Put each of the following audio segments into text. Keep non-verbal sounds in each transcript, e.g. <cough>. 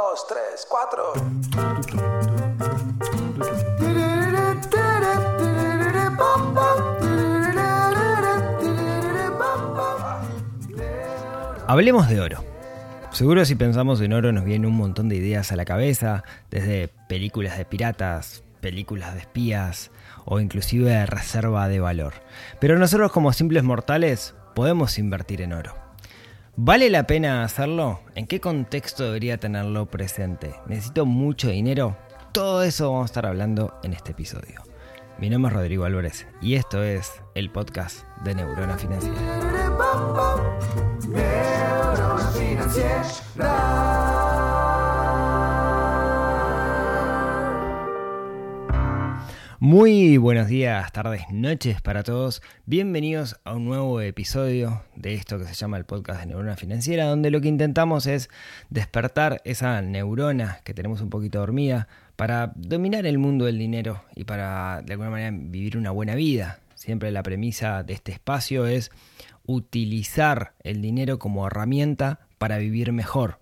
dos, tres, cuatro. Hablemos de oro. Seguro si pensamos en oro nos vienen un montón de ideas a la cabeza, desde películas de piratas, películas de espías o inclusive de reserva de valor. Pero nosotros como simples mortales podemos invertir en oro. ¿Vale la pena hacerlo? ¿En qué contexto debería tenerlo presente? ¿Necesito mucho dinero? Todo eso vamos a estar hablando en este episodio. Mi nombre es Rodrigo Álvarez y esto es el podcast de Neurona Financiera. Muy buenos días, tardes, noches para todos. Bienvenidos a un nuevo episodio de esto que se llama el podcast de Neurona Financiera, donde lo que intentamos es despertar esa neurona que tenemos un poquito dormida para dominar el mundo del dinero y para de alguna manera vivir una buena vida. Siempre la premisa de este espacio es utilizar el dinero como herramienta para vivir mejor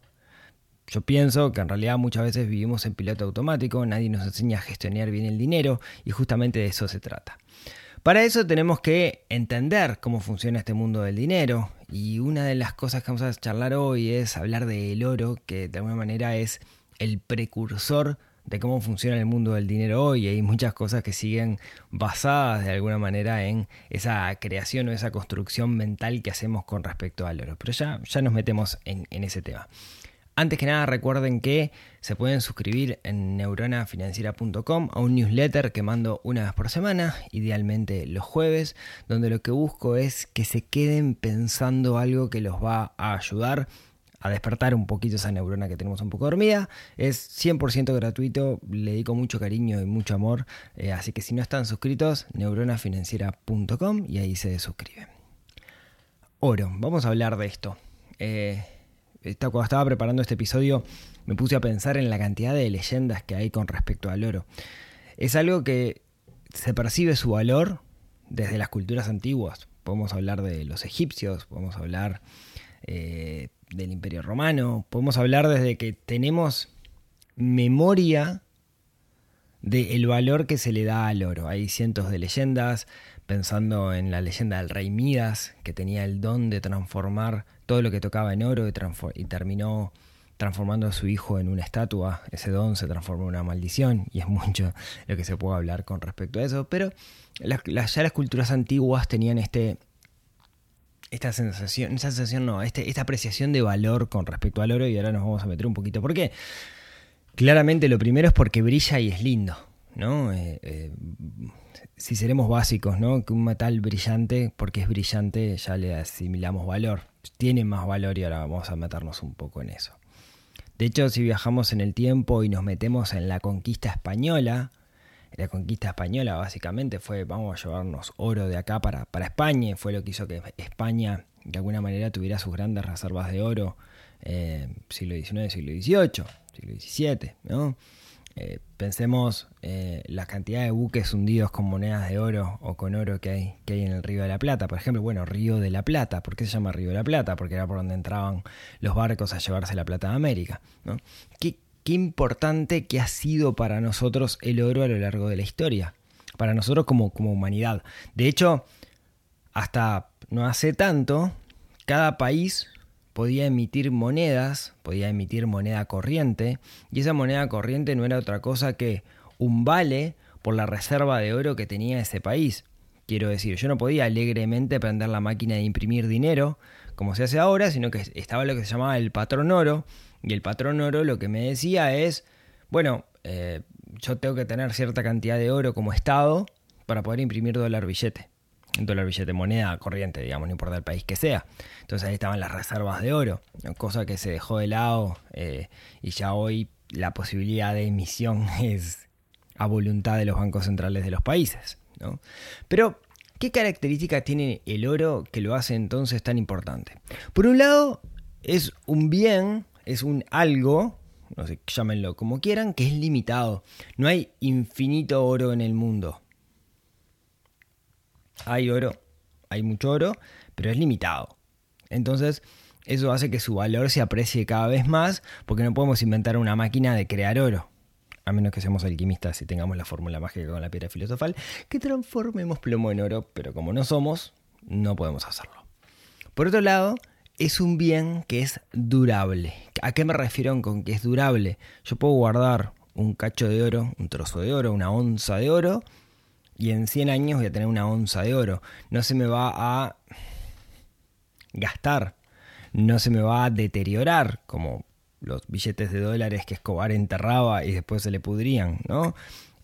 yo pienso que en realidad muchas veces vivimos en piloto automático, nadie nos enseña a gestionar bien el dinero y justamente de eso se trata. Para eso tenemos que entender cómo funciona este mundo del dinero y una de las cosas que vamos a charlar hoy es hablar del oro, que de alguna manera es el precursor de cómo funciona el mundo del dinero hoy. Hay muchas cosas que siguen basadas de alguna manera en esa creación o esa construcción mental que hacemos con respecto al oro. Pero ya, ya nos metemos en, en ese tema. Antes que nada recuerden que se pueden suscribir en neuronafinanciera.com a un newsletter que mando una vez por semana, idealmente los jueves, donde lo que busco es que se queden pensando algo que los va a ayudar a despertar un poquito esa neurona que tenemos un poco dormida. Es 100% gratuito, le dedico mucho cariño y mucho amor, eh, así que si no están suscritos, neuronafinanciera.com y ahí se suscriben. Oro, vamos a hablar de esto. Eh, cuando estaba preparando este episodio me puse a pensar en la cantidad de leyendas que hay con respecto al oro. Es algo que se percibe su valor desde las culturas antiguas. Podemos hablar de los egipcios, podemos hablar eh, del imperio romano, podemos hablar desde que tenemos memoria del valor que se le da al oro. Hay cientos de leyendas, pensando en la leyenda del rey Midas, que tenía el don de transformar todo lo que tocaba en oro y, terminó transformando a su hijo en una estatua. Ese don se transformó en una maldición y es mucho lo que se puede hablar con respecto a eso. Pero ya las culturas antiguas tenían este, esta sensación, sensación no, este, esta apreciación de valor con respecto al oro y ahora nos vamos a meter un poquito. ¿Por qué? Claramente lo primero es porque brilla y es lindo, ¿no? Eh, eh, si seremos básicos, ¿no? Que un metal brillante, porque es brillante, ya le asimilamos valor. Tiene más valor y ahora vamos a meternos un poco en eso. De hecho, si viajamos en el tiempo y nos metemos en la conquista española, la conquista española básicamente fue vamos a llevarnos oro de acá para, para España, fue lo que hizo que España de alguna manera tuviera sus grandes reservas de oro, eh, siglo XIX, siglo XVIII, siglo XVII, ¿no? Eh, pensemos eh, la cantidad de buques hundidos con monedas de oro o con oro que hay, que hay en el Río de la Plata. Por ejemplo, bueno, Río de la Plata. ¿Por qué se llama Río de la Plata? Porque era por donde entraban los barcos a llevarse la plata de América. ¿Qué, qué importante que ha sido para nosotros el oro a lo largo de la historia. Para nosotros como, como humanidad. De hecho, hasta no hace tanto, cada país podía emitir monedas, podía emitir moneda corriente, y esa moneda corriente no era otra cosa que un vale por la reserva de oro que tenía ese país. Quiero decir, yo no podía alegremente prender la máquina de imprimir dinero, como se hace ahora, sino que estaba lo que se llamaba el patrón oro, y el patrón oro lo que me decía es, bueno, eh, yo tengo que tener cierta cantidad de oro como Estado para poder imprimir dólar billete dólar billete moneda corriente, digamos, no importa el país que sea. Entonces ahí estaban las reservas de oro, cosa que se dejó de lado eh, y ya hoy la posibilidad de emisión <laughs> es a voluntad de los bancos centrales de los países. Pero, ¿qué características tiene el oro que lo hace entonces tan importante? Por un lado, es un bien, es un algo, no sé, llámenlo como quieran, que es limitado. No hay infinito oro en el mundo hay oro, hay mucho oro, pero es limitado. Entonces, eso hace que su valor se aprecie cada vez más porque no podemos inventar una máquina de crear oro. A menos que seamos alquimistas y tengamos la fórmula mágica con la piedra filosofal, que transformemos plomo en oro, pero como no somos, no podemos hacerlo. Por otro lado, es un bien que es durable. ¿A qué me refiero con que es durable? Yo puedo guardar un cacho de oro, un trozo de oro, una onza de oro, y en 100 años voy a tener una onza de oro. No se me va a gastar, no se me va a deteriorar como los billetes de dólares que Escobar enterraba y después se le pudrían, ¿no?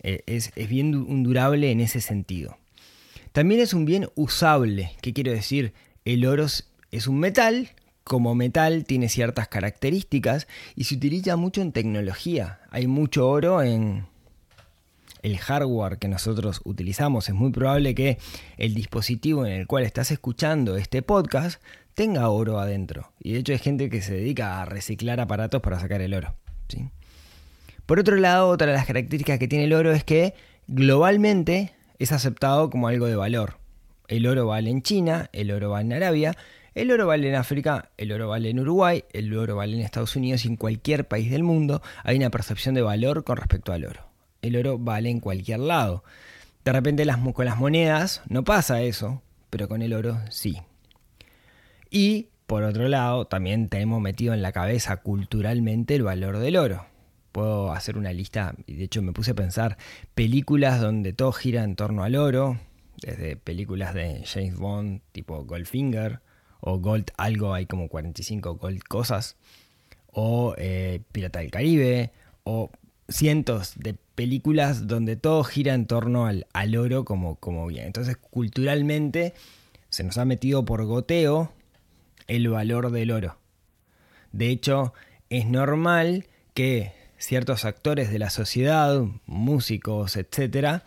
Eh, es, es bien durable en ese sentido. También es un bien usable. ¿Qué quiero decir? El oro es un metal, como metal tiene ciertas características y se utiliza mucho en tecnología. Hay mucho oro en el hardware que nosotros utilizamos. Es muy probable que el dispositivo en el cual estás escuchando este podcast tenga oro adentro. Y de hecho hay gente que se dedica a reciclar aparatos para sacar el oro. ¿sí? Por otro lado, otra de las características que tiene el oro es que globalmente es aceptado como algo de valor. El oro vale en China, el oro vale en Arabia, el oro vale en África, el oro vale en Uruguay, el oro vale en Estados Unidos y en cualquier país del mundo hay una percepción de valor con respecto al oro. El oro vale en cualquier lado. De repente las, con las monedas no pasa eso, pero con el oro sí. Y por otro lado, también tenemos metido en la cabeza culturalmente el valor del oro puedo hacer una lista, y de hecho me puse a pensar, películas donde todo gira en torno al oro, desde películas de James Bond tipo Goldfinger, o Gold algo, hay como 45 Gold cosas, o eh, Pirata del Caribe, o cientos de películas donde todo gira en torno al, al oro como, como bien. Entonces culturalmente se nos ha metido por goteo el valor del oro. De hecho, es normal que ciertos actores de la sociedad, músicos, etcétera,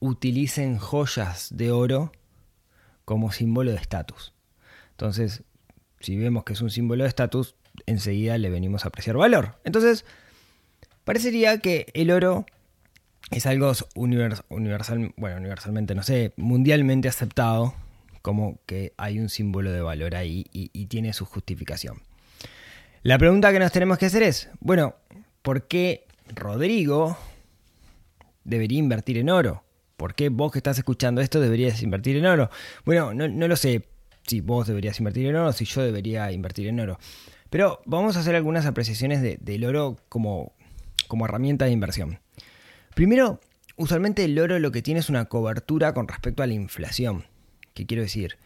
utilicen joyas de oro como símbolo de estatus. Entonces, si vemos que es un símbolo de estatus, enseguida le venimos a apreciar valor. Entonces, parecería que el oro es algo universal, bueno, universalmente, no sé, mundialmente aceptado como que hay un símbolo de valor ahí y, tiene su justificación. La pregunta que nos tenemos que hacer es, bueno, ¿por qué Rodrigo debería invertir en oro? ¿Por qué vos que estás escuchando esto deberías invertir en oro? Bueno, no, lo sé si vos deberías invertir en oro si yo debería invertir en oro. Pero vamos a hacer algunas apreciaciones del oro como, como herramienta de inversión. Primero, usualmente el oro lo que tiene es una cobertura con respecto a la inflación. ¿Qué quiero decir?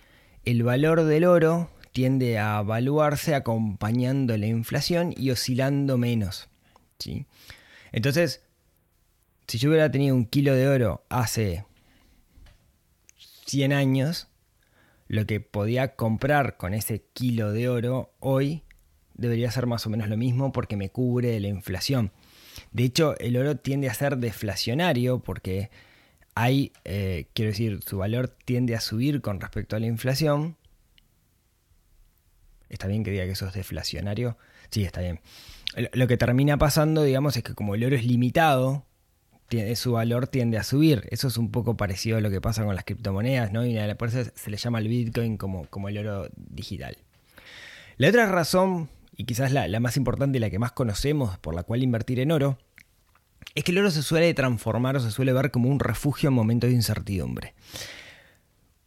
El valor del oro tiende a evaluarse acompañando la inflación y oscilando menos. Entonces, si yo hubiera tenido un kilo de oro hace 100 años, lo que podía comprar con ese kilo de oro hoy debería ser más o menos lo mismo porque me cubre la inflación. De hecho, el oro tiende a ser deflacionario porque hay, eh, quiero decir, su valor tiende a subir con respecto a la inflación. ¿Está bien que diga que eso es deflacionario? Sí, está bien lo que termina pasando, digamos, es que como el oro es limitado, su valor tiende a subir. Eso es un poco parecido a lo que pasa con las criptomonedas, ¿no? Y por eso se le llama el Bitcoin como, como el oro digital. La otra razón, y quizás la, la más importante y la que más conocemos por la cual invertir en oro, es que el oro se suele transformar o se suele ver como un refugio en momentos de incertidumbre.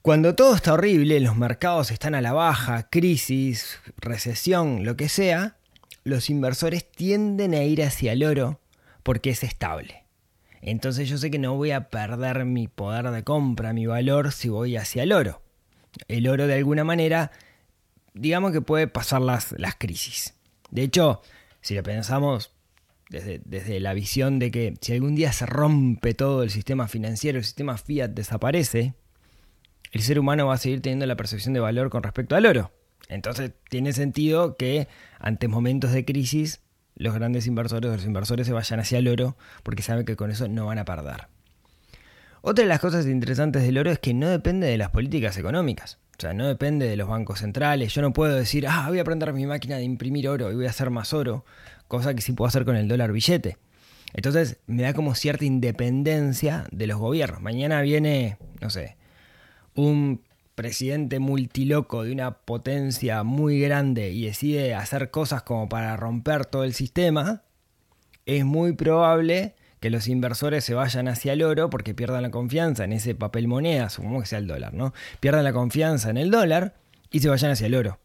Cuando todo está horrible, los mercados están a la baja, crisis, recesión, lo que sea, los inversores tienden a ir hacia el oro porque es estable. Entonces yo sé que no voy a perder mi poder de compra, mi valor, si voy hacia el oro. El oro de alguna manera, digamos que puede pasar las, las crisis. De hecho, si lo pensamos desde, desde la visión de que si algún día se rompe todo el sistema financiero, el sistema fiat desaparece, el ser humano va a seguir teniendo la percepción de valor con respecto al oro. Entonces tiene sentido que ante momentos de crisis los grandes inversores, los inversores se vayan hacia el oro porque saben que con eso no van a perder. Otra de las cosas interesantes del oro es que no depende de las políticas económicas. O sea, no depende de los bancos centrales. Yo no puedo decir, ah, voy a prender mi máquina de imprimir oro y voy a hacer más oro, cosa que sí puedo hacer con el dólar billete. Entonces me da como cierta independencia de los gobiernos. Mañana viene, no sé, un presidente multiloco de una potencia muy grande y decide hacer cosas como para romper todo el sistema, es muy probable que los inversores se vayan hacia el oro porque pierdan la confianza en ese papel moneda, supongamos que sea el dólar, ¿no? Pierdan la confianza en el dólar y se vayan hacia el oro.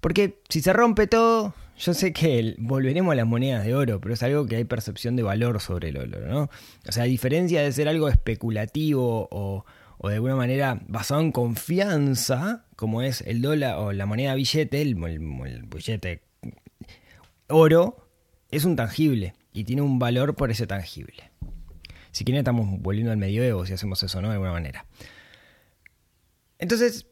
Porque si se rompe todo, yo sé que volveremos a las monedas de oro, pero es algo que hay percepción de valor sobre el oro, ¿no? O sea, a diferencia de ser algo especulativo o, de alguna manera basado en confianza, como es el dólar o la moneda billete, el, el billete oro, es un tangible y tiene un valor por ese tangible. Si quieren estamos volviendo al medioevo si hacemos eso, ¿no? De alguna manera. Entonces,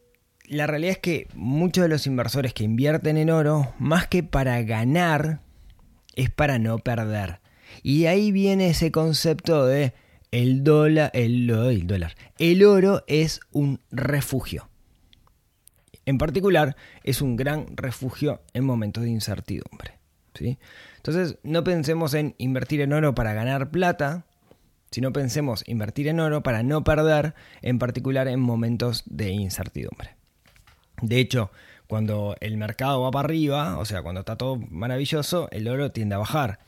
la realidad es que muchos de los inversores que invierten en oro, más que para ganar, es para no perder. Y ahí viene ese concepto de el dólar, el, dólar. El oro es un refugio. En particular, es un gran refugio en momentos de incertidumbre. ¿sí? Entonces, no pensemos en invertir en oro para ganar plata, sino pensemos invertir en oro para no perder, en particular en momentos de incertidumbre. De hecho, cuando el mercado va para arriba, o sea, cuando está todo maravilloso, el oro tiende a bajar.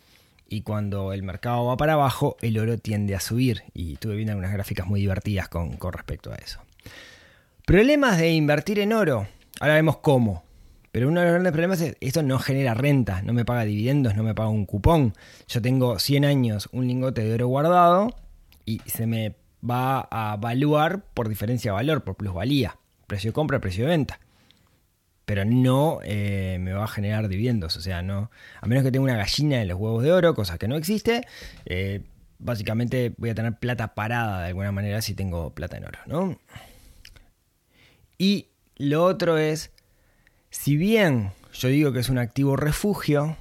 Y cuando el mercado va para abajo, el oro tiende a subir. Y estuve viendo algunas gráficas muy divertidas con, respecto a eso. Problemas de invertir en oro. Ahora vemos cómo. Pero uno de los grandes problemas es esto no genera renta, no me paga dividendos, no me paga un cupón. Yo tengo 100 años un lingote de oro guardado y se me va a evaluar por diferencia de valor, por plusvalía precio de compra, precio de venta. Pero no eh, me va a generar dividendos. O sea, no. A menos que tenga una gallina en los huevos de oro, cosa que no existe. Eh, básicamente voy a tener plata parada de alguna manera si tengo plata en oro, ¿no? Y lo otro es. Si bien yo digo que es un activo refugio,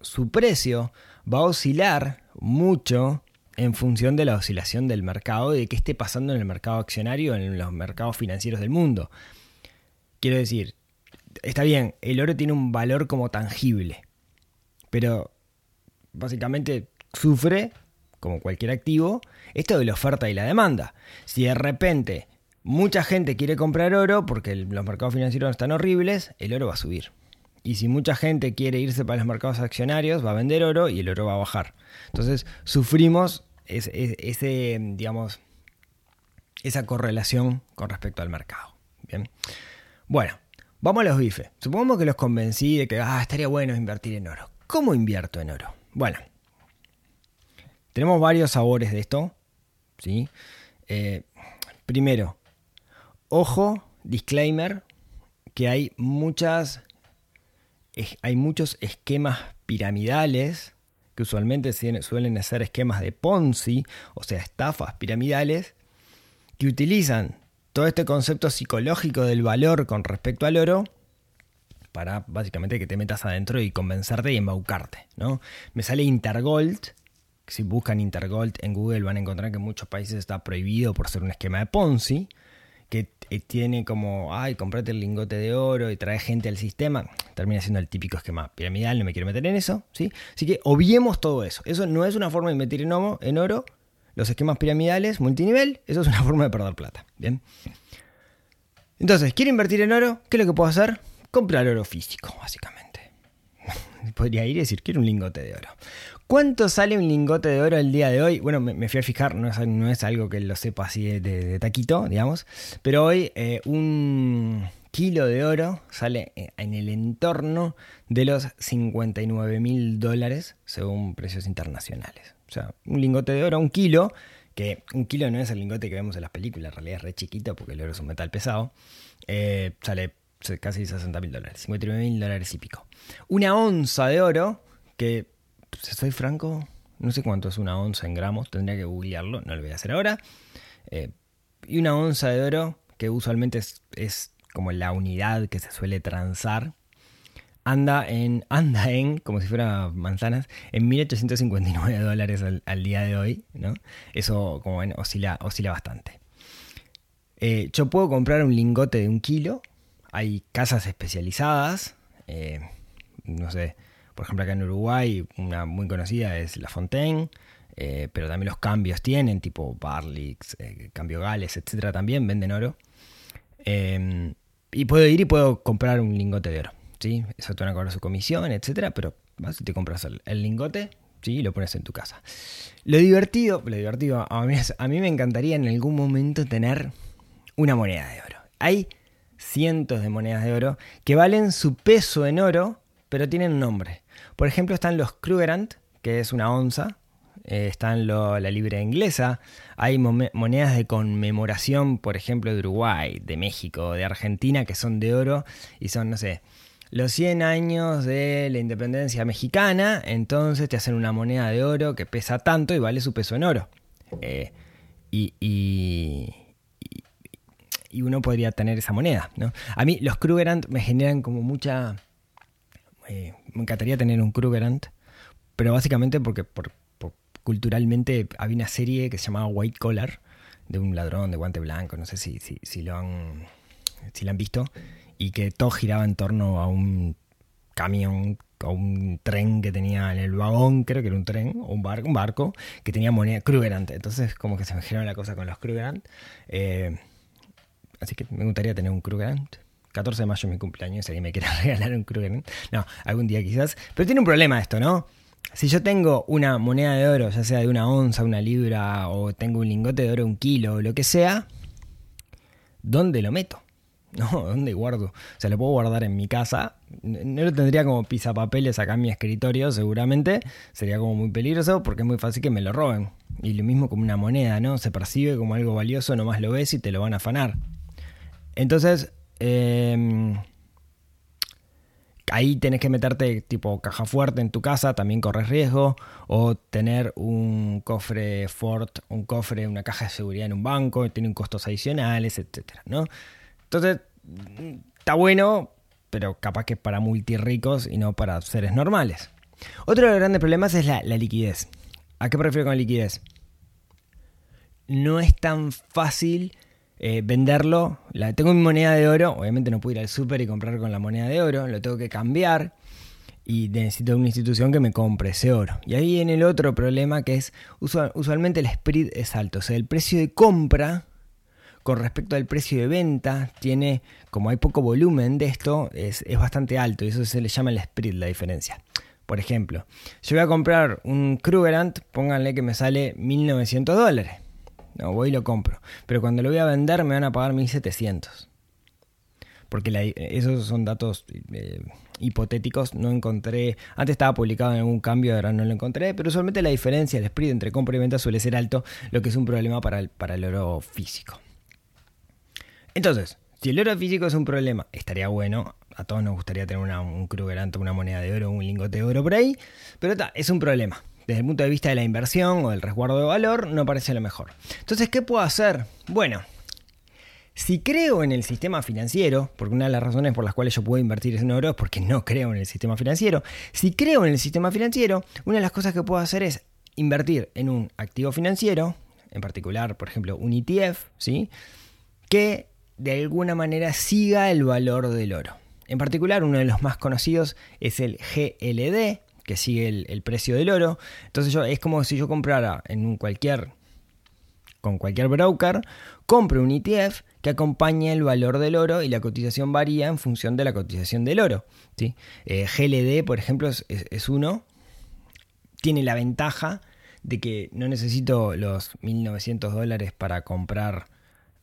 su precio va a oscilar mucho en función de la oscilación del mercado y de qué esté pasando en el mercado accionario, en los mercados financieros del mundo. Quiero decir, está bien, el oro tiene un valor como tangible, pero básicamente sufre, como cualquier activo, esto de la oferta y la demanda. Si de repente mucha gente quiere comprar oro porque los mercados financieros están horribles, el oro va a subir. Y si mucha gente quiere irse para los mercados accionarios, va a vender oro y el oro va a bajar. Entonces sufrimos ese, digamos, esa correlación con respecto al mercado. Bien. Bueno, vamos a los bifes. Supongamos que los convencí de que ah, estaría bueno invertir en oro. ¿Cómo invierto en oro? Bueno, tenemos varios sabores de esto. ¿sí? Eh, primero, ojo, disclaimer, que hay muchas. Hay muchos esquemas piramidales que usualmente suelen ser esquemas de Ponzi, o sea, estafas piramidales, que utilizan todo este concepto psicológico del valor con respecto al oro para básicamente que te metas adentro y convencerte y embaucarte. ¿no? Me sale Intergold. Si buscan Intergold en Google van a encontrar que en muchos países está prohibido por ser un esquema de Ponzi tiene como, ay, comprate el lingote de oro y trae gente al sistema, termina siendo el típico esquema piramidal, no me quiero meter en eso, ¿sí? Así que obviemos todo eso. Eso no es una forma de invertir en, en oro, los esquemas piramidales, multinivel, eso es una <laughs> forma de perder plata, ¿bien? Entonces, ¿quiere invertir en oro? ¿Qué es lo que puedo hacer? Comprar oro físico, básicamente. Podría ir y decir, quiero un lingote de oro. ¿Cuánto sale un lingote de oro el día de hoy? Bueno, me, fui a fijar, no es, algo que lo sepa así de, taquito, digamos, pero hoy eh, un kilo de oro sale eh, en el entorno de los 59 mil dólares según precios internacionales. O sea, un lingote de oro, un kilo, que un kilo no es el lingote que vemos en las películas, en realidad es re chiquito porque el oro es un metal pesado, eh, sale casi 60 mil dólares, 59 mil dólares y pico. Una onza de oro, que si soy franco, no sé cuánto es una onza en gramos, tendría que googlearlo, no lo voy a hacer ahora. Eh, y una onza de oro, que usualmente es, como la unidad que se suele transar, anda en, <laughs> anda en, como si fuera manzanas, en 1859 dólares al, día de hoy, ¿no? Eso, como oscila, oscila bastante. Eh, yo puedo comprar un lingote de un kilo, hay casas especializadas, eh, no sé, por ejemplo, acá en Uruguay, una muy conocida es La Fontaine, eh, pero también los cambios tienen, tipo Barlix, eh, Cambio Gales, etcétera, también venden oro. Em, y puedo ir y puedo comprar un lingote de oro. ¿sí? Eso te van a cobrar su comisión, etcétera, pero vas y te compras el, lingote ¿sí? y lo pones en tu casa. Lo divertido, lo divertido, a mí, a mí me encantaría en algún momento tener una moneda de oro. Hay cientos de monedas de oro que valen su peso en oro, pero tienen nombre. Por ejemplo, están los Krugerrand, que es una onza, eh, están la libra inglesa, hay monedas de conmemoración, por ejemplo, de Uruguay, de México, de Argentina, que son de oro y son, no sé, los 100 años de la independencia mexicana, entonces te hacen una moneda de oro que pesa tanto y vale su peso en oro. Eh, y, y, uno podría tener esa moneda. ¿no? A mí los Krugerrand me generan como mucha... Eh, me encantaría tener un Krugerrand, pero básicamente porque por, culturalmente había una serie que se llamaba White Collar, de un ladrón de guante blanco, no sé si, si, lo han, si lo han visto, y que todo giraba en torno a un camión o un tren que tenía en el vagón, creo que era un tren, o un barco, un barco que tenía moneda Krugerrand. Entonces, como que se me generó la cosa con los Krugerrand. Eh, así que me gustaría tener un Krugerrand. 14 de mayo es mi cumpleaños, si alguien me quiere <laughs> regalar un Krugerrand. No, algún día quizás. Pero tiene un problema esto, ¿no? Si yo tengo una moneda de oro, ya sea de una onza, una libra, o tengo un lingote de oro, un kilo, o lo que sea, ¿dónde lo meto? <laughs> No, ¿dónde guardo? O sea, lo puedo guardar en mi casa. No lo tendría como pisapapeles acá en mi escritorio, seguramente. Sería como muy peligroso porque es muy fácil que me lo roben. Y lo mismo como una moneda, ¿no? Se percibe como algo valioso, nomás lo ves y te lo van a afanar. Entonces, eh, ahí tenés que meterte tipo caja fuerte en tu casa, también corres riesgo, o tener un cofre Ford, un cofre, una caja de seguridad en un banco, tiene costos adicionales, etcétera, ¿no? Entonces, está bueno, pero capaz que es para multirricos y no para seres normales. Otro de los grandes problemas es la, la liquidez. ¿A qué prefiero con liquidez? No es tan fácil eh, venderlo. Tengo mi moneda de oro, obviamente no puedo ir al súper y comprar con la moneda de oro, lo tengo que cambiar y necesito una institución que me compre ese oro. Y ahí en el otro problema que es, usualmente el spread es alto, o sea, el precio de compra con respecto al precio de venta tiene, como hay poco volumen de esto, es, es bastante alto y eso se le llama el spread, la diferencia. Por ejemplo, yo voy a comprar un Krugerrand, pónganle que me sale 1900 dólares no, voy y lo compro. Pero cuando lo voy a vender me van a pagar 1700. Porque esos son datos eh, hipotéticos. No encontré. Antes estaba publicado en algún cambio, ahora no lo encontré. Pero usualmente la diferencia, el spread entre compra y venta suele ser alto, lo que es un problema para el, para el oro físico. Entonces, si el oro físico es un problema, estaría bueno. A todos nos gustaría tener un Krugerante, una moneda de oro, un lingote de oro por ahí. Pero está, es un problema desde el punto de vista de la inversión o del resguardo de valor, no parece lo mejor. Entonces, ¿qué puedo hacer? Bueno, si creo en el sistema financiero, porque una de las razones por las cuales yo puedo invertir en oro es porque no creo en el sistema financiero, si creo en el sistema financiero, una de las cosas que puedo hacer es invertir en un activo financiero, en particular, por ejemplo, un ETF, ¿sí? que de alguna manera siga el valor del oro. En particular, uno de los más conocidos es el GLD, que sigue el, precio del oro. Entonces yo, es como si yo comprara en un cualquier, con cualquier broker, compro un ETF que acompaña el valor del oro y la cotización varía en función de la cotización del oro. ¿sí? Eh, GLD, por ejemplo, es, uno. Tiene la ventaja de que no necesito los 1.900 dólares para comprar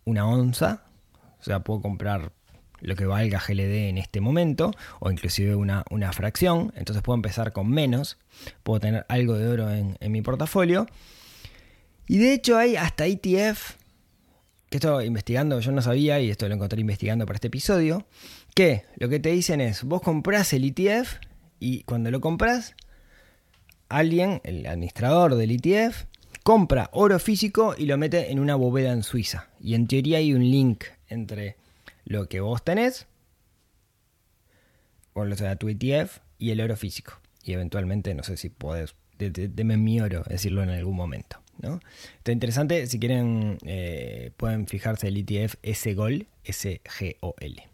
una onza. O sea, puedo comprar lo que valga GLD en este momento, o inclusive una, una fracción, entonces puedo empezar con menos, puedo tener algo de oro en, mi portafolio. Y de hecho hay hasta ETF, que estoy investigando, yo no sabía, y esto lo encontré investigando para este episodio, que lo que te dicen es, vos compras el ETF y cuando lo compras, alguien, el administrador del ETF, compra oro físico y lo mete en una bóveda en Suiza. Y en teoría hay un link entre lo que vos tenés, o sea, tu ETF y el oro físico. Y eventualmente, no sé si podés, deme mi oro, decirlo en algún momento. ¿no? Está interesante, si quieren, eh, pueden fijarse el ETF SGOL, S-G-O-L.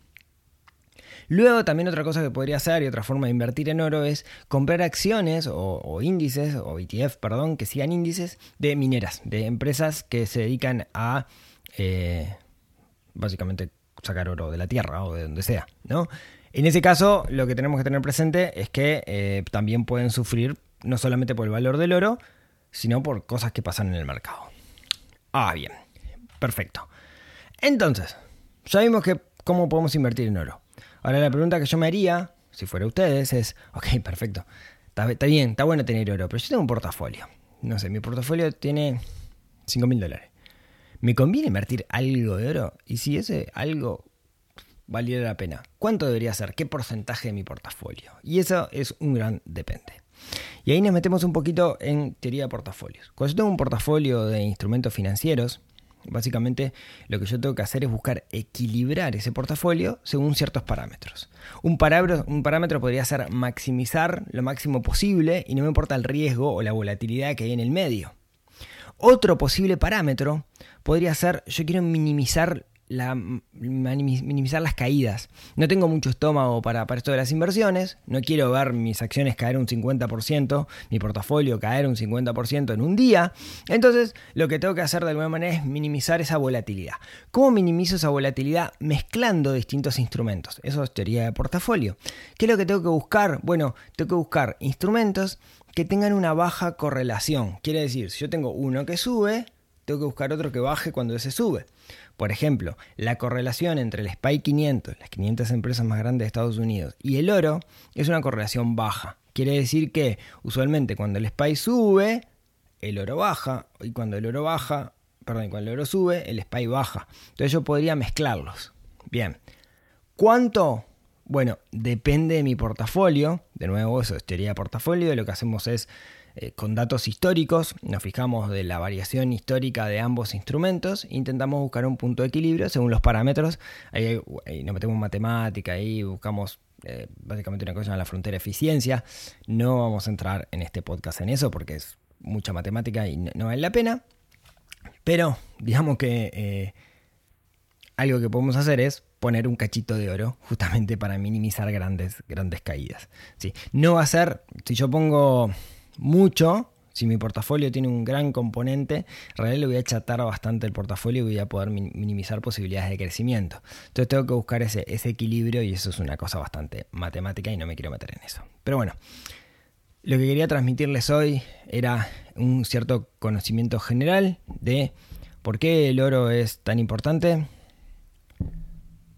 Luego también otra cosa que podría hacer y otra forma de invertir en oro es comprar acciones o, índices, o ETF, perdón, que sigan índices de mineras, de empresas que se dedican a eh, básicamente sacar oro de la tierra o de donde sea, ¿no? En ese caso, lo que tenemos que tener presente es que eh, también pueden sufrir no solamente por el valor del oro, sino por cosas que pasan en el mercado. Ah, bien, perfecto. Entonces, sabemos que cómo podemos invertir en oro. Ahora la pregunta que yo me haría, si fuera ustedes, es, ok, perfecto, está, bien, está bueno tener oro, pero yo tengo un portafolio. No sé, mi portafolio tiene 5 mil dólares. ¿Me conviene invertir algo de oro? Y si ese algo valiera la pena, ¿cuánto debería ser? ¿Qué porcentaje de mi portafolio? Y eso es un gran depende. Y ahí nos metemos un poquito en teoría de portafolios. Cuando yo tengo un portafolio de instrumentos financieros, Básicamente lo que yo tengo que hacer es buscar equilibrar ese portafolio según ciertos parámetros. Un parámetro, un parámetro podría ser maximizar lo máximo posible y no me importa el riesgo o la volatilidad que hay en el medio. Otro posible parámetro podría ser yo quiero minimizar la, minimizar las caídas. No tengo mucho estómago para, para, esto de las inversiones, no quiero ver mis acciones caer un 50%, mi portafolio caer un 50% en un día. Entonces, lo que tengo que hacer de alguna manera es minimizar esa volatilidad. ¿Cómo minimizo esa volatilidad? Mezclando distintos instrumentos. Eso es teoría de portafolio. ¿Qué es lo que tengo que buscar? Bueno, tengo que buscar instrumentos que tengan una baja correlación. Quiere decir, si yo tengo uno que sube, tengo que buscar otro que baje cuando ese sube. Por ejemplo, la correlación entre el SPY 500, las 500 empresas más grandes de Estados Unidos, y el oro es una correlación baja. Quiere decir que usualmente cuando el SPY sube, el oro baja, y cuando el oro baja, perdón, cuando el oro sube, el SPY baja. Entonces yo podría mezclarlos. Bien. ¿Cuánto? Bueno, depende de mi portafolio. De nuevo, eso es teoría de portafolio. Lo que hacemos es eh, con datos históricos, nos fijamos de la variación histórica de ambos instrumentos, intentamos buscar un punto de equilibrio según los parámetros, ahí, nos metemos matemática, ahí buscamos eh, básicamente una cosa en la frontera de eficiencia, no vamos a entrar en este podcast en eso porque es mucha matemática y no, vale la pena, pero digamos que eh, algo que podemos hacer es poner un cachito de oro justamente para minimizar grandes, grandes caídas. ¿sí? No va a ser, si yo pongo mucho, si mi portafolio tiene un gran componente, en realidad le voy a achatar bastante el portafolio y voy a poder minimizar posibilidades de crecimiento. Entonces tengo que buscar ese, ese, equilibrio y eso es una cosa bastante matemática y no me quiero meter en eso. Pero bueno, lo que quería transmitirles hoy era un cierto conocimiento general de por qué el oro es tan importante,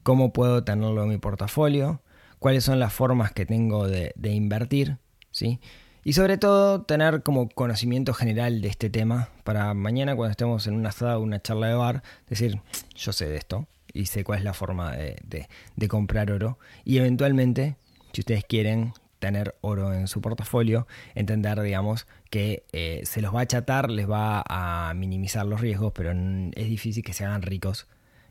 cómo puedo tenerlo en mi portafolio, cuáles son las formas que tengo de, invertir, ¿sí? Y sobre todo tener como conocimiento general de este tema para mañana cuando estemos en una asada o una charla de bar, decir, yo sé de esto y sé cuál es la forma de, comprar oro. Y eventualmente, si ustedes quieren tener oro en su portafolio, entender, digamos, que eh, se los va a achatar, les va a minimizar los riesgos, pero es difícil que se hagan ricos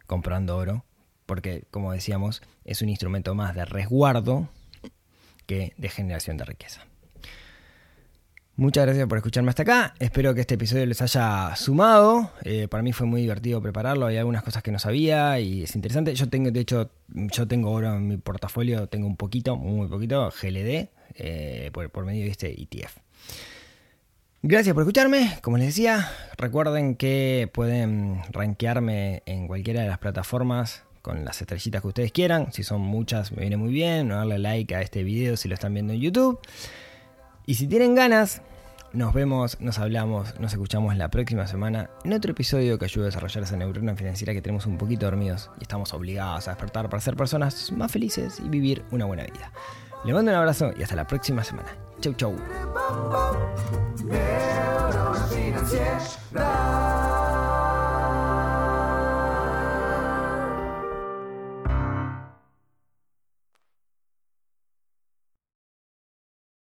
comprando oro, porque, como decíamos, es un instrumento más de resguardo que de generación de riqueza. Muchas gracias por escucharme hasta acá. Espero que este episodio les haya sumado. Eh, para mí fue muy divertido prepararlo. Hay algunas cosas que no sabía y es interesante. Yo tengo, de hecho, yo tengo oro en mi portafolio, tengo un poquito, muy poquito, GLD, eh, por, medio de este ETF. Gracias por escucharme. Como les decía, recuerden que pueden rankearme en cualquiera de las plataformas con las estrellitas que ustedes quieran. Si son muchas, me viene muy bien. No darle like a este video si lo están viendo en YouTube. Y si tienen ganas, nos vemos, nos hablamos, nos escuchamos la próxima semana en otro episodio que ayude a desarrollar esa neurona financiera que tenemos un poquito dormidos y estamos obligados a despertar para ser personas más felices y vivir una buena vida. Le mando un abrazo y hasta la próxima semana. Chau, chau.